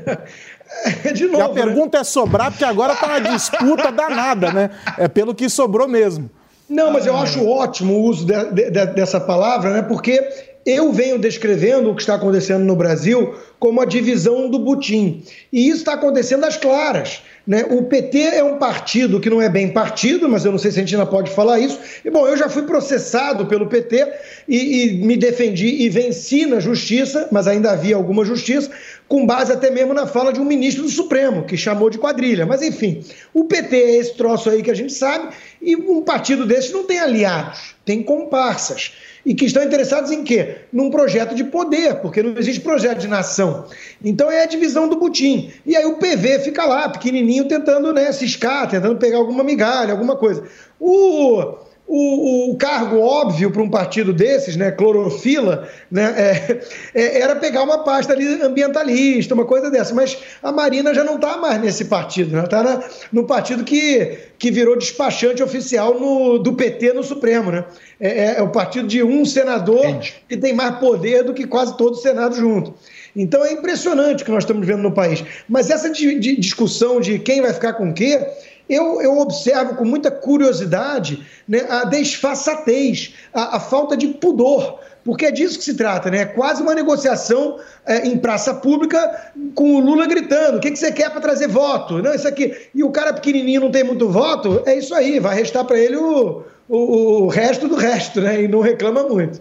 De novo, e a pergunta né? é sobrar, porque agora está uma disputa danada, né? É pelo que sobrou mesmo. Não, mas eu acho ótimo o uso de, de, de, dessa palavra, né? Porque eu venho descrevendo o que está acontecendo no Brasil como a divisão do Butim. E isso está acontecendo às claras. Né? O PT é um partido que não é bem partido, mas eu não sei se a gente ainda pode falar isso. E, bom, eu já fui processado pelo PT e, e me defendi e venci na justiça, mas ainda havia alguma justiça, com base até mesmo na fala de um ministro do Supremo, que chamou de quadrilha. Mas, enfim, o PT é esse troço aí que a gente sabe, e um partido desse não tem aliados, tem comparsas e que estão interessados em quê? Num projeto de poder, porque não existe projeto de nação. Então é a divisão do butim. E aí o PV fica lá, pequenininho, tentando né, ciscar, tentando pegar alguma migalha, alguma coisa. O o, o, cargo óbvio para um partido desses, né, clorofila, né, é, é, era pegar uma pasta ali ambientalista, uma coisa dessa. Mas a Marina já não está mais nesse partido, né? está no partido que, que virou despachante oficial no, do PT no Supremo. Né? É, é, é o partido de um senador Entendi. que tem mais poder do que quase todo o Senado junto. Então é impressionante o que nós estamos vendo no país. Mas essa de, de discussão de quem vai ficar com o quê eu, eu observo com muita curiosidade né, a desfaçatez, a, a falta de pudor porque é disso que se trata, né? É quase uma negociação é, em praça pública com o Lula gritando: o que, que você quer para trazer voto? Não, isso aqui. E o cara pequenininho não tem muito voto, é isso aí, vai restar para ele o, o, o, resto do resto, né? E não reclama muito.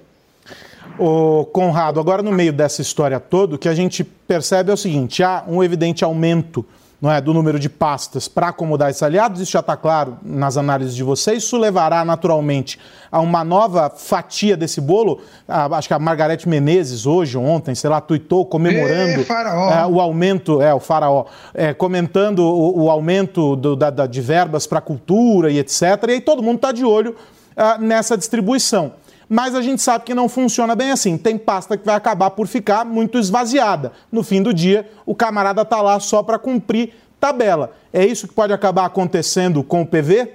O Conrado, agora no meio dessa história toda, o que a gente percebe é o seguinte: há um evidente aumento não é, do número de pastas para acomodar esses aliados, isso já está claro nas análises de vocês. Isso levará naturalmente a uma nova fatia desse bolo. Ah, acho que a Margarete Menezes, hoje, ontem, sei lá, tuitou comemorando é, o aumento, é, o faraó, é, comentando o, o aumento do, da, da, de verbas para cultura e etc. E aí todo mundo está de olho ah, nessa distribuição mas a gente sabe que não funciona bem assim. Tem pasta que vai acabar por ficar muito esvaziada. No fim do dia, o camarada está lá só para cumprir tabela. É isso que pode acabar acontecendo com o PV?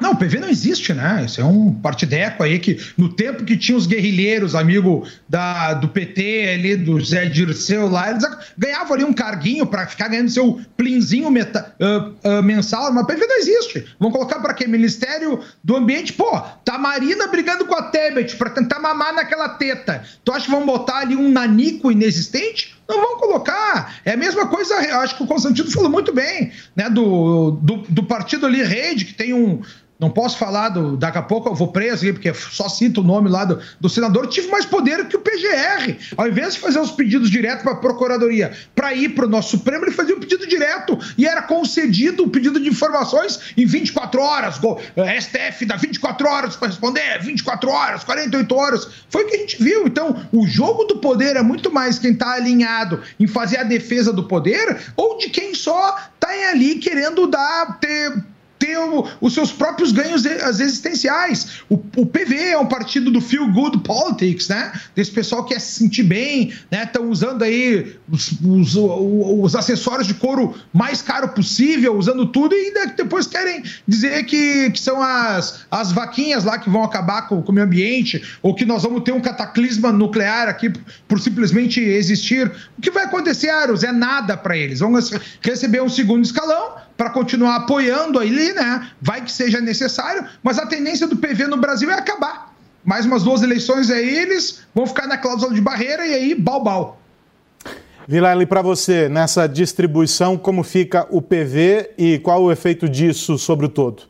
Não, o PV não existe, né? Isso é um partideco aí que, no tempo que tinha os guerrilheiros, amigo da, do PT ali, do Zé Dirceu lá, eles ganhavam ali um carguinho para ficar ganhando seu plinzinho meta, uh, uh, mensal, mas o PV não existe. Vão colocar para quê? Ministério do Ambiente? Pô, tá a Marina brigando com a Tebet para tentar mamar naquela teta. Tu acha que vão botar ali um nanico inexistente? Não vão colocar. É a mesma coisa, acho que o Constantino falou muito bem, né? Do, do, do partido ali, Rede, que tem um, não posso falar do. Daqui a pouco eu vou preso, porque só cito o nome lá do, do senador. Tive mais poder que o PGR. Ao invés de fazer os pedidos direto para a Procuradoria para ir para o nosso Supremo, ele fazia o um pedido direto e era concedido o pedido de informações em 24 horas. Eh, STF dá 24 horas para responder, 24 horas, 48 horas. Foi o que a gente viu. Então, o jogo do poder é muito mais quem está alinhado em fazer a defesa do poder ou de quem só está ali querendo dar. ter ter o, os seus próprios ganhos existenciais. O, o, PV é um partido do feel good politics, né? Desse pessoal que quer se sentir bem, né? Estão usando aí os, os, os, acessórios de couro mais caro possível, usando tudo e depois querem dizer que, que são as, as vaquinhas lá que vão acabar com, com o meio ambiente ou que nós vamos ter um cataclisma nuclear aqui por simplesmente existir. O que vai acontecer, Aros? É nada para eles. Vão receber um segundo escalão para continuar apoiando ali, né? Vai que seja necessário, mas a tendência do PV no Brasil é acabar. Mais umas duas eleições aí, eles vão ficar na cláusula de barreira e aí, bal-bal. Vilela, para você, nessa distribuição, como fica o PV e qual o efeito disso sobre o todo?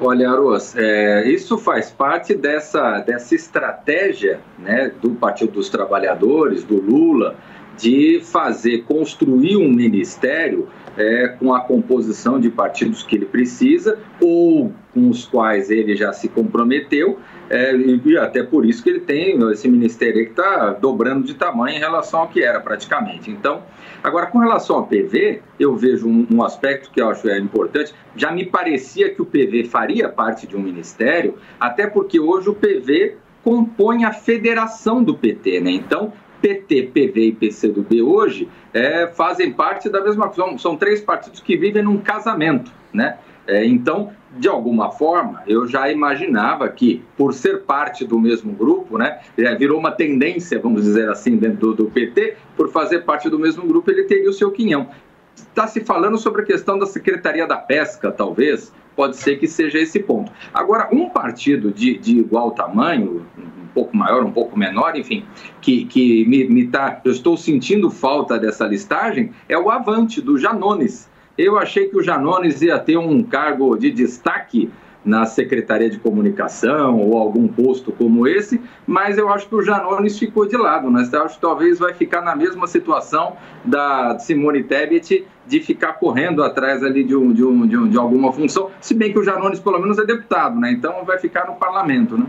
Olha, Aros, é, isso faz parte dessa, dessa estratégia né, do Partido dos Trabalhadores, do Lula, de fazer, construir um ministério é, com a composição de partidos que ele precisa ou com os quais ele já se comprometeu, é, e até por isso que ele tem esse ministério que está dobrando de tamanho em relação ao que era praticamente. Então, agora com relação ao PV, eu vejo um, um aspecto que eu acho é importante. Já me parecia que o PV faria parte de um ministério, até porque hoje o PV compõe a federação do PT, né? Então, PT, PV e PCdoB hoje é, fazem parte da mesma coisa. São, três partidos que vivem num casamento, né? É, então, de alguma forma, eu já imaginava que, por ser parte do mesmo grupo, né, é, virou uma tendência, vamos dizer assim, dentro do, do, PT, por fazer parte do mesmo grupo, ele teria o seu quinhão. Está se falando sobre a questão da Secretaria da Pesca, talvez, pode ser que seja esse ponto. Agora, um partido de, de igual tamanho, pouco maior, um pouco menor, enfim, que, que me, me tá, eu estou sentindo falta dessa listagem, é o Avante, do Janones. Eu achei que o Janones ia ter um cargo de destaque na Secretaria de Comunicação ou algum posto como esse, mas eu acho que o Janones ficou de lado, né? Eu acho que talvez vai ficar na mesma situação da Simone Tebet de ficar correndo atrás ali de, um, de, um, de, um, de alguma função, se bem que o Janones pelo menos é deputado, né? Então vai ficar no parlamento, né?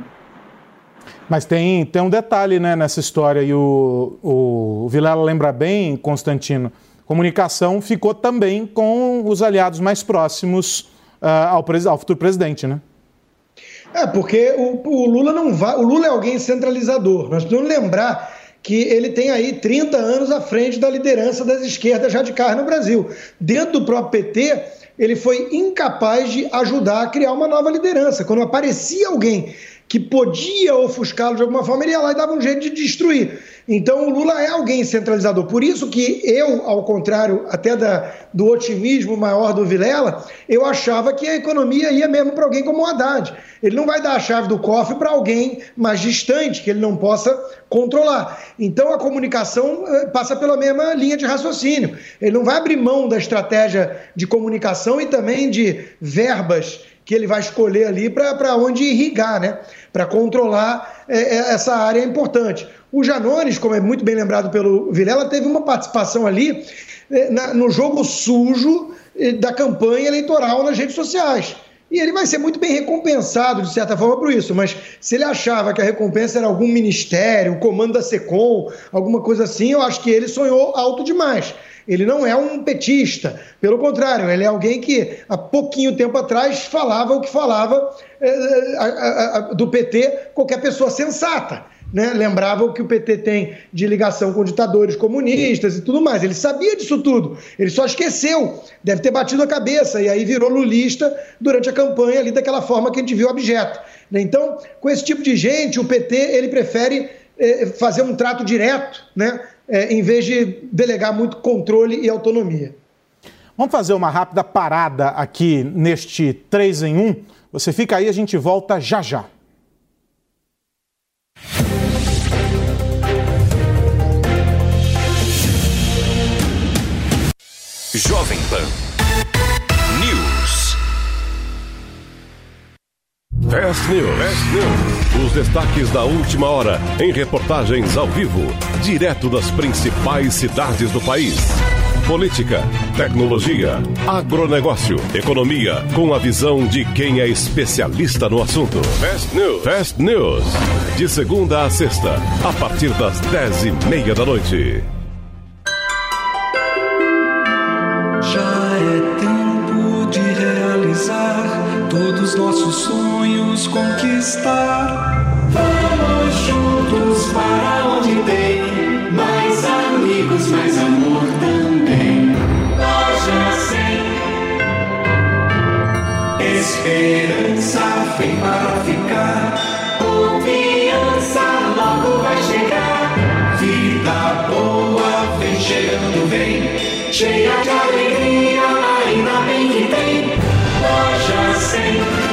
Mas tem, tem um detalhe né, nessa história, e o, o Vilela lembra bem, Constantino, comunicação ficou também com os aliados mais próximos uh, ao, ao, futuro presidente, né? É, porque o, o, Lula não vai. O Lula é alguém centralizador. Nós precisamos lembrar que ele tem aí 30 anos à frente da liderança das esquerdas radicais no Brasil. Dentro do próprio PT, ele foi incapaz de ajudar a criar uma nova liderança. Quando aparecia alguém que podia ofuscá-lo de alguma forma, ele ia lá e dava um jeito de destruir. Então o Lula é alguém centralizador. Por isso que eu, ao contrário até da, do otimismo maior do Vilela, eu achava que a economia ia mesmo para alguém como o Haddad. Ele não vai dar a chave do cofre para alguém mais distante, que ele não possa controlar. Então a comunicação eh, passa pela mesma linha de raciocínio. Ele não vai abrir mão da estratégia de comunicação e também de verbas que ele vai escolher ali para onde irrigar, né? Para controlar é, essa área importante. O Janones, como é muito bem lembrado pelo Vilela, teve uma participação ali é, na, no jogo sujo é, da campanha eleitoral nas redes sociais. E ele vai ser muito bem recompensado, de certa forma, por isso. Mas se ele achava que a recompensa era algum ministério, o comando da SECOM, alguma coisa assim, eu acho que ele sonhou alto demais. Ele não é um petista, pelo contrário, ele é alguém que há pouquinho tempo atrás falava o que falava é, do PT qualquer pessoa sensata. Né? Lembrava o que o PT tem de ligação com ditadores comunistas e tudo mais. Ele sabia disso tudo, ele só esqueceu, deve ter batido a cabeça e aí virou lulista durante a campanha ali daquela forma que a gente viu objeto. Né? Então, com esse tipo de gente, o PT ele prefere é, fazer um trato direto, né? É, em vez de delegar muito controle e autonomia. Vamos fazer uma rápida parada aqui neste 3 em 1. Você fica aí, a gente volta já já. Jovem Pan Fast News. Fast News. Os destaques da última hora em reportagens ao vivo, direto das principais cidades do país. Política, tecnologia, agronegócio, economia, com a visão de quem é especialista no assunto. Fast News. Fast News. De segunda a sexta, a partir das dez e meia da noite. Já é tempo de realizar todos nossos sonhos conquistar. Vamos juntos para onde tem mais amigos, mais amor também. Loja sem esperança vem para ficar. Confiança logo vai chegar. Vida boa vem chegando, vem cheia de alegria, ainda bem que tem loja 100.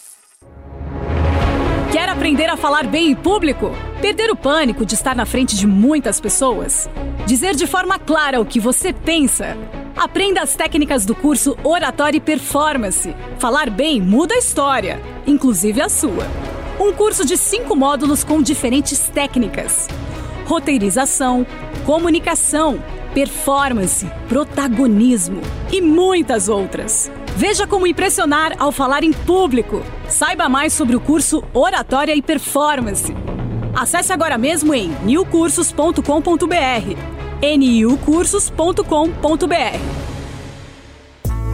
Quer aprender a falar bem em público? Perder o pânico de estar na frente de muitas pessoas? Dizer de forma clara o que você pensa? Aprenda as técnicas do curso Oratória e Performance. Falar bem muda a história, inclusive a sua. Um curso de cinco módulos com diferentes técnicas: roteirização, comunicação, performance, protagonismo e muitas outras. Veja como impressionar ao falar em público. Saiba mais sobre o curso Oratória e Performance. Acesse agora mesmo em newcursos.com.br. niucursos.com.br.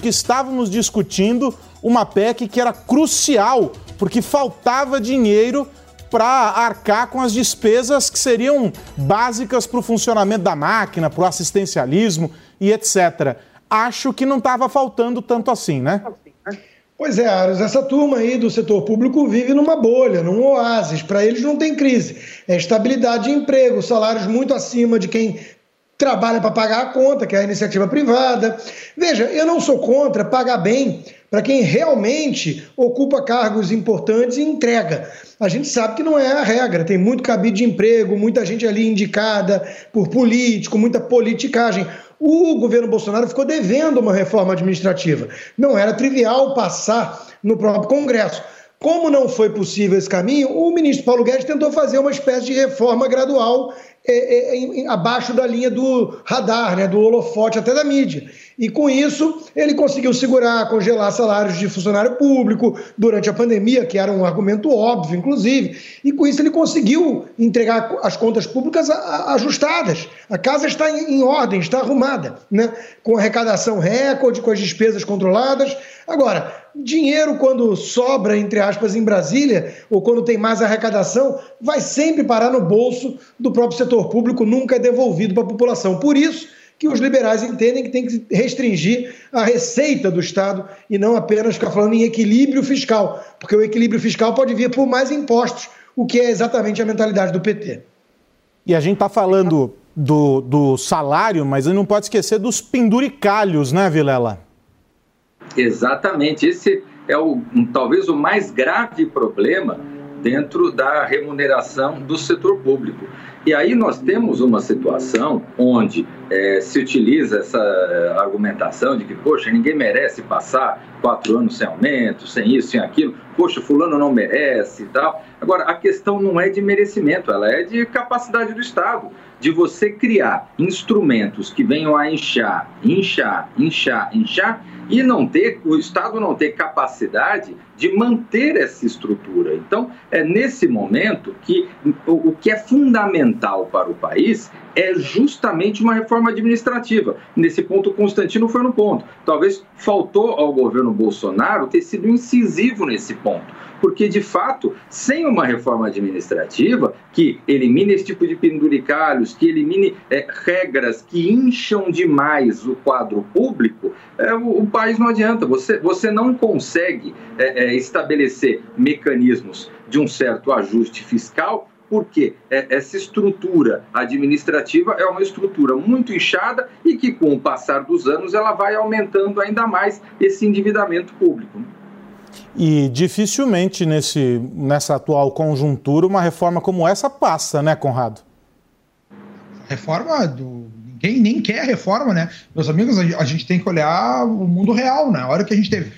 Que estávamos discutindo uma PEC que era crucial, porque faltava dinheiro para arcar com as despesas que seriam básicas para o funcionamento da máquina, para o assistencialismo e etc. Acho que não estava faltando tanto assim, né? Pois é, Aros, essa turma aí do setor público vive numa bolha, num oásis. Para eles não tem crise. É estabilidade de emprego, salários muito acima de quem trabalha para pagar a conta, que é a iniciativa privada. Veja, eu não sou contra pagar bem para quem realmente ocupa cargos importantes e entrega. A gente sabe que não é a regra, tem muito cabide de emprego, muita gente ali indicada por político, muita politicagem. O governo Bolsonaro ficou devendo uma reforma administrativa. Não era trivial passar no próprio Congresso. Como não foi possível esse caminho, o ministro Paulo Guedes tentou fazer uma espécie de reforma gradual é, é, é, abaixo da linha do radar, né, do holofote até da mídia. E com isso, ele conseguiu segurar, congelar salários de funcionário público durante a pandemia, que era um argumento óbvio, inclusive. E com isso, ele conseguiu entregar as contas públicas ajustadas. A casa está em ordem, está arrumada, né? com arrecadação recorde, com as despesas controladas. Agora, dinheiro, quando sobra, entre aspas, em Brasília, ou quando tem mais arrecadação, vai sempre parar no bolso do próprio setor público, nunca é devolvido para a população. Por isso que os liberais entendem que tem que restringir a receita do Estado e não apenas ficar falando em equilíbrio fiscal, porque o equilíbrio fiscal pode vir por mais impostos, o que é exatamente a mentalidade do PT. E a gente está falando do, do salário, mas a gente não pode esquecer dos penduricalhos, né, Vilela? Exatamente. Esse é o, talvez o mais grave problema dentro da remuneração do setor público. E aí nós temos uma situação onde é, se utiliza essa argumentação de que, poxa, ninguém merece passar quatro anos sem aumento, sem isso, sem aquilo, poxa, fulano não merece e tal. Agora, a questão não é de merecimento, ela é de capacidade do Estado, de você criar instrumentos que venham a inchar, inchar, inchar, inchar, e não ter, o Estado não ter capacidade de manter essa estrutura. Então, é nesse momento que o, o que é fundamental para o país é justamente uma reforma administrativa. Nesse ponto, Constantino foi no ponto. Talvez faltou ao governo Bolsonaro ter sido incisivo nesse ponto porque de fato, sem uma reforma administrativa que elimine esse tipo de penduricalhos, que elimine é, regras que incham demais o quadro público, é, o, o, país não adianta. Você, você não consegue é, é estabelecer mecanismos de um certo ajuste fiscal porque é, essa estrutura administrativa é uma estrutura muito inchada e que, com o passar dos anos, ela vai aumentando ainda mais esse endividamento público. E dificilmente nesse, nessa atual conjuntura uma reforma como essa passa, né, Conrado? Reforma do. Ninguém nem quer reforma, né? Meus amigos, a gente tem que olhar o mundo real, né? A hora que a gente teve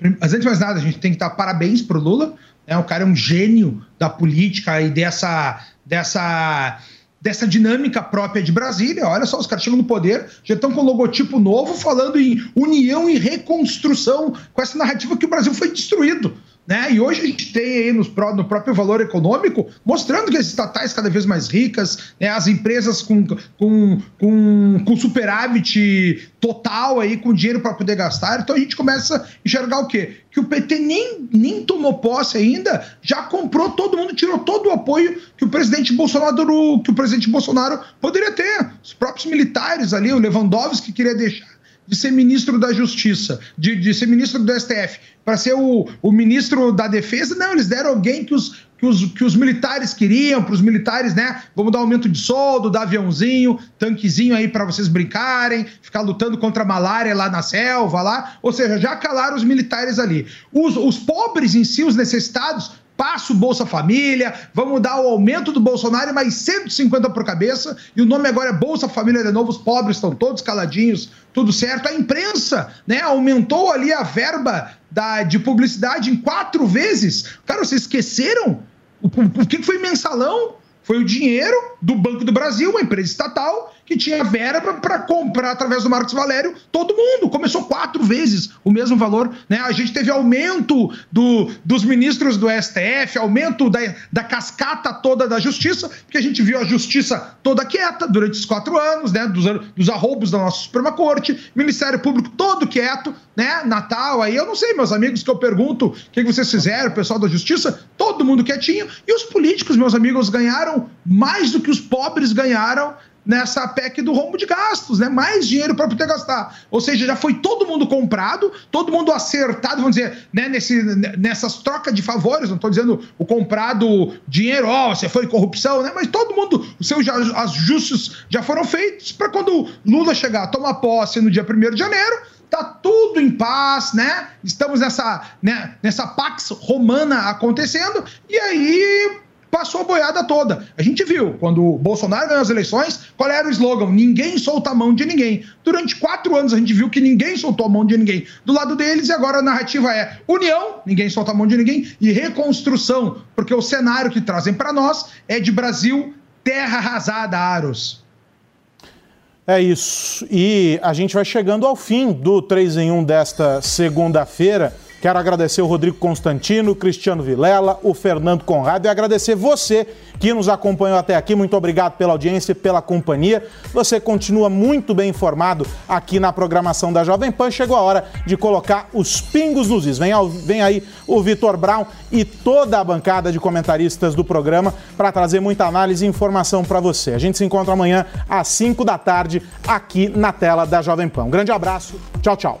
antes de mais nada, a gente tem que dar parabéns pro Lula. Né? O cara é um gênio da política e dessa, dessa, dessa dinâmica própria de Brasília. Olha só, os caras chegam no poder, já estão com logotipo novo, falando em união e reconstrução, com essa narrativa que o Brasil foi destruído. Né? E hoje a gente tem aí nos, no próprio valor econômico, mostrando que as estatais cada vez mais ricas, né? as empresas com, com, com, com superávit total aí, com dinheiro para poder gastar. Então a gente começa a enxergar o quê? Que o PT nem, nem tomou posse ainda, já comprou todo mundo, tirou todo o apoio que o presidente Bolsonaro, que o presidente Bolsonaro poderia ter. Os próprios militares ali, o Lewandowski queria deixar de ser ministro da Justiça, de, de ser ministro do STF, para ser o, o ministro da Defesa. Não, eles deram alguém que os, que os, que os militares queriam, para os militares, né? Vamos dar aumento de soldo, dar aviãozinho, tanquezinho aí para vocês brincarem, ficar lutando contra a malária lá na selva, lá. Ou seja, já calaram os militares ali. Os, os pobres em si, os necessitados, passa o Bolsa Família, vamos dar o aumento do Bolsonaro mais 150 por cabeça, e o nome agora é Bolsa Família de novo, os pobres estão todos caladinhos, tudo certo. A imprensa né, aumentou ali a verba da, de publicidade em quatro vezes. Cara, vocês esqueceram? O, o, o que foi mensalão? Foi o dinheiro do Banco do Brasil, uma empresa estatal, que tinha verba para comprar através do Marcos Valério todo mundo. Começou quatro vezes o mesmo valor. Né? A gente teve aumento do, dos ministros do STF, aumento da, da cascata toda da justiça, porque a gente viu a justiça toda quieta durante esses quatro anos, né? Dos, dos arroubos da nossa Suprema Corte, Ministério Público todo quieto, né? Natal aí, eu não sei, meus amigos, que eu pergunto o que vocês fizeram, pessoal da justiça, todo mundo quietinho. E os políticos, meus amigos, ganharam mais do que os pobres ganharam nessa PEC do rombo de gastos, né? Mais dinheiro para poder gastar. Ou seja, já foi todo mundo comprado, todo mundo acertado, vamos dizer, né? Nesse, nessas trocas de favores, não estou dizendo o comprado dinheiro, ó, oh, você foi corrupção, né? Mas todo mundo, os seus ajustes já foram feitos para quando Lula chegar, tomar posse no dia 1 de janeiro, tá tudo em paz, né? Estamos nessa, né, nessa pax romana acontecendo, e aí passou a boiada toda. A gente viu, quando o Bolsonaro ganhou as eleições, qual era o slogan? Ninguém solta a mão de ninguém. Durante quatro anos a gente viu que ninguém soltou a mão de ninguém do lado deles, e agora a narrativa é união, ninguém solta a mão de ninguém, e reconstrução, porque o cenário que trazem para nós é de Brasil terra arrasada, Aros. É isso. E a gente vai chegando ao fim do 3 em 1 desta segunda-feira. Quero agradecer o Rodrigo Constantino, Cristiano Vilela, o Fernando Conrado e agradecer você que nos acompanhou até aqui. Muito obrigado pela audiência e pela companhia. Você continua muito bem informado aqui na programação da Jovem Pan. Chegou a hora de colocar os pingos nos is. Vem, vem aí o Vitor Brown e toda a bancada de comentaristas do programa para trazer muita análise e informação para você. A gente se encontra amanhã às 5 da tarde aqui na tela da Jovem Pan. Um grande abraço. Tchau, tchau.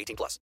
18 plus.